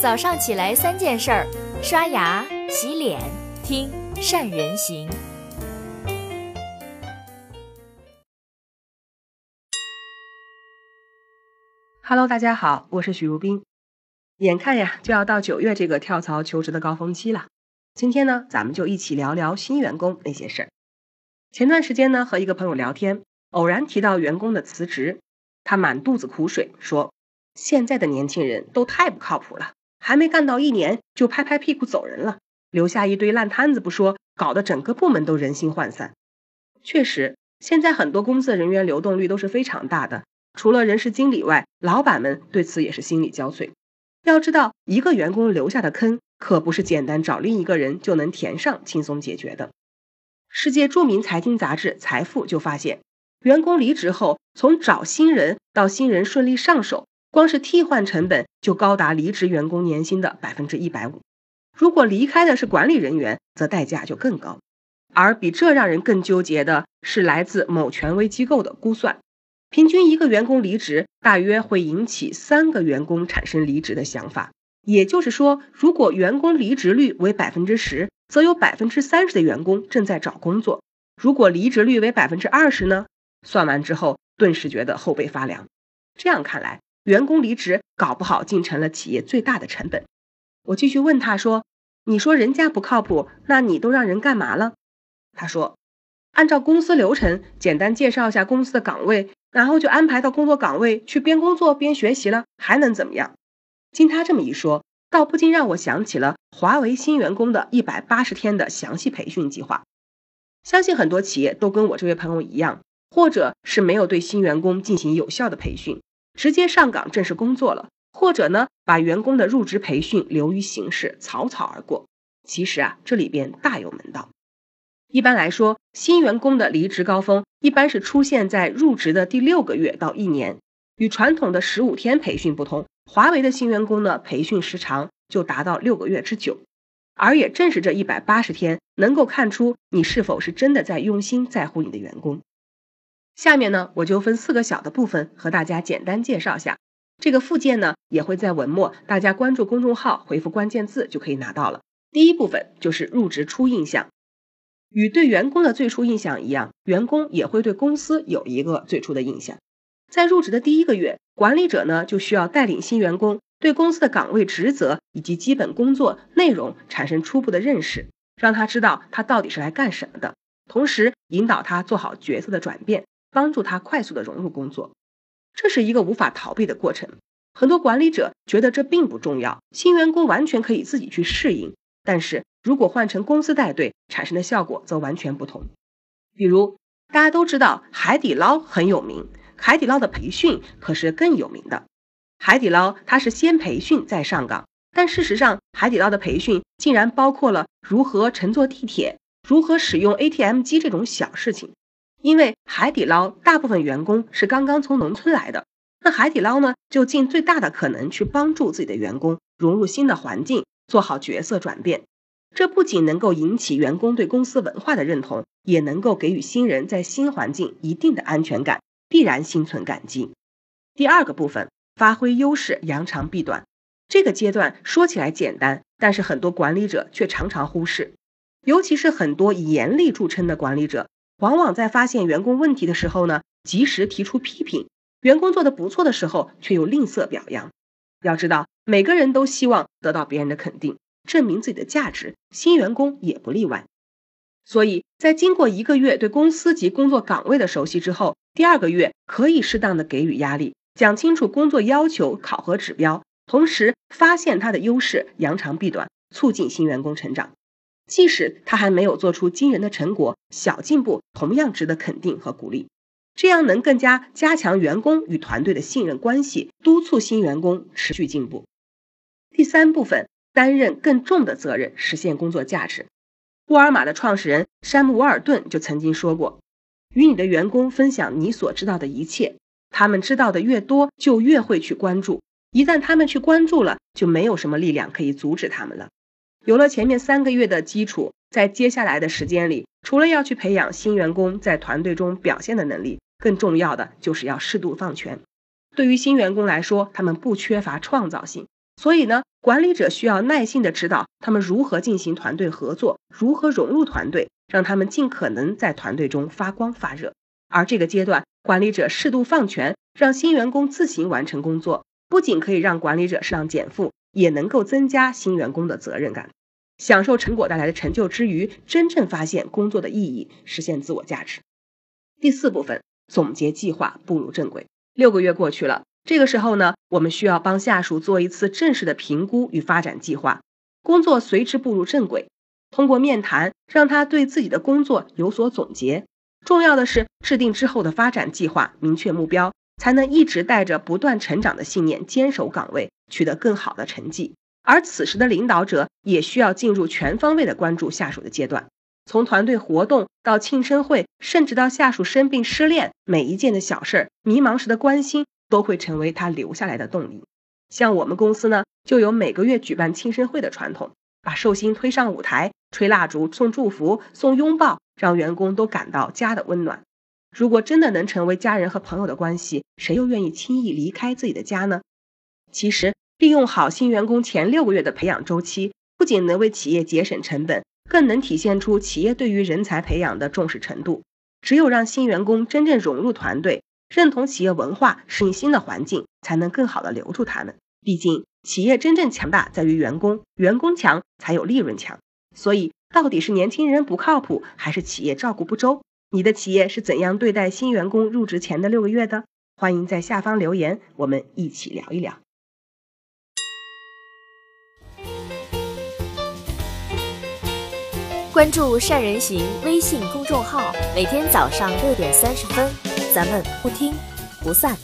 早上起来三件事儿：刷牙、洗脸、听善人行。Hello，大家好，我是许如冰。眼看呀，就要到九月这个跳槽求职的高峰期了。今天呢，咱们就一起聊聊新员工那些事儿。前段时间呢，和一个朋友聊天，偶然提到员工的辞职，他满肚子苦水，说现在的年轻人都太不靠谱了。还没干到一年就拍拍屁股走人了，留下一堆烂摊子不说，搞得整个部门都人心涣散。确实，现在很多公司的人员流动率都是非常大的，除了人事经理外，老板们对此也是心力交瘁。要知道，一个员工留下的坑，可不是简单找另一个人就能填上、轻松解决的。世界著名财经杂志《财富》就发现，员工离职后，从找新人到新人顺利上手。光是替换成本就高达离职员工年薪的百分之一百五，如果离开的是管理人员，则代价就更高。而比这让人更纠结的是，来自某权威机构的估算，平均一个员工离职，大约会引起三个员工产生离职的想法。也就是说，如果员工离职率为百分之十，则有百分之三十的员工正在找工作；如果离职率为百分之二十呢？算完之后，顿时觉得后背发凉。这样看来。员工离职，搞不好竟成了企业最大的成本。我继续问他说：“你说人家不靠谱，那你都让人干嘛了？”他说：“按照公司流程，简单介绍一下公司的岗位，然后就安排到工作岗位去边工作边学习了，还能怎么样？”经他这么一说，倒不禁让我想起了华为新员工的一百八十天的详细培训计划。相信很多企业都跟我这位朋友一样，或者是没有对新员工进行有效的培训。直接上岗正式工作了，或者呢，把员工的入职培训流于形式，草草而过。其实啊，这里边大有门道。一般来说，新员工的离职高峰一般是出现在入职的第六个月到一年。与传统的十五天培训不同，华为的新员工呢，培训时长就达到六个月之久。而也正是这一百八十天，能够看出你是否是真的在用心在乎你的员工。下面呢，我就分四个小的部分和大家简单介绍下。这个附件呢，也会在文末，大家关注公众号回复关键字就可以拿到了。第一部分就是入职初印象，与对员工的最初印象一样，员工也会对公司有一个最初的印象。在入职的第一个月，管理者呢就需要带领新员工对公司的岗位职责以及基本工作内容产生初步的认识，让他知道他到底是来干什么的，同时引导他做好角色的转变。帮助他快速的融入工作，这是一个无法逃避的过程。很多管理者觉得这并不重要，新员工完全可以自己去适应。但是如果换成公司带队，产生的效果则完全不同。比如大家都知道海底捞很有名，海底捞的培训可是更有名的。海底捞它是先培训再上岗，但事实上海底捞的培训竟然包括了如何乘坐地铁、如何使用 ATM 机这种小事情。因为海底捞大部分员工是刚刚从农村来的，那海底捞呢就尽最大的可能去帮助自己的员工融入新的环境，做好角色转变。这不仅能够引起员工对公司文化的认同，也能够给予新人在新环境一定的安全感，必然心存感激。第二个部分，发挥优势，扬长避短。这个阶段说起来简单，但是很多管理者却常常忽视，尤其是很多以严厉著称的管理者。往往在发现员工问题的时候呢，及时提出批评；员工做的不错的时候，却又吝啬表扬。要知道，每个人都希望得到别人的肯定，证明自己的价值，新员工也不例外。所以在经过一个月对公司及工作岗位的熟悉之后，第二个月可以适当的给予压力，讲清楚工作要求、考核指标，同时发现他的优势，扬长避短，促进新员工成长。即使他还没有做出惊人的成果，小进步同样值得肯定和鼓励。这样能更加加强员工与团队的信任关系，督促新员工持续进步。第三部分，担任更重的责任，实现工作价值。沃尔玛的创始人山姆·沃尔顿就曾经说过：“与你的员工分享你所知道的一切，他们知道的越多，就越会去关注。一旦他们去关注了，就没有什么力量可以阻止他们了。”有了前面三个月的基础，在接下来的时间里，除了要去培养新员工在团队中表现的能力，更重要的就是要适度放权。对于新员工来说，他们不缺乏创造性，所以呢，管理者需要耐心的指导他们如何进行团队合作，如何融入团队，让他们尽可能在团队中发光发热。而这个阶段，管理者适度放权，让新员工自行完成工作，不仅可以让管理者适当减负，也能够增加新员工的责任感，享受成果带来的成就之余，真正发现工作的意义，实现自我价值。第四部分总结计划，步入正轨。六个月过去了。这个时候呢，我们需要帮下属做一次正式的评估与发展计划，工作随之步入正轨。通过面谈，让他对自己的工作有所总结。重要的是制定之后的发展计划，明确目标，才能一直带着不断成长的信念坚守岗位，取得更好的成绩。而此时的领导者也需要进入全方位的关注下属的阶段，从团队活动到庆生会，甚至到下属生病失恋，每一件的小事儿，迷茫时的关心。都会成为他留下来的动力。像我们公司呢，就有每个月举办庆生会的传统，把寿星推上舞台，吹蜡烛、送祝福、送拥抱，让员工都感到家的温暖。如果真的能成为家人和朋友的关系，谁又愿意轻易离开自己的家呢？其实，利用好新员工前六个月的培养周期，不仅能为企业节省成本，更能体现出企业对于人才培养的重视程度。只有让新员工真正融入团队。认同企业文化，适应新的环境，才能更好的留住他们。毕竟，企业真正强大在于员工，员工强才有利润强。所以，到底是年轻人不靠谱，还是企业照顾不周？你的企业是怎样对待新员工入职前的六个月的？欢迎在下方留言，我们一起聊一聊。关注善人行微信公众号，每天早上六点三十分。咱们不听不散。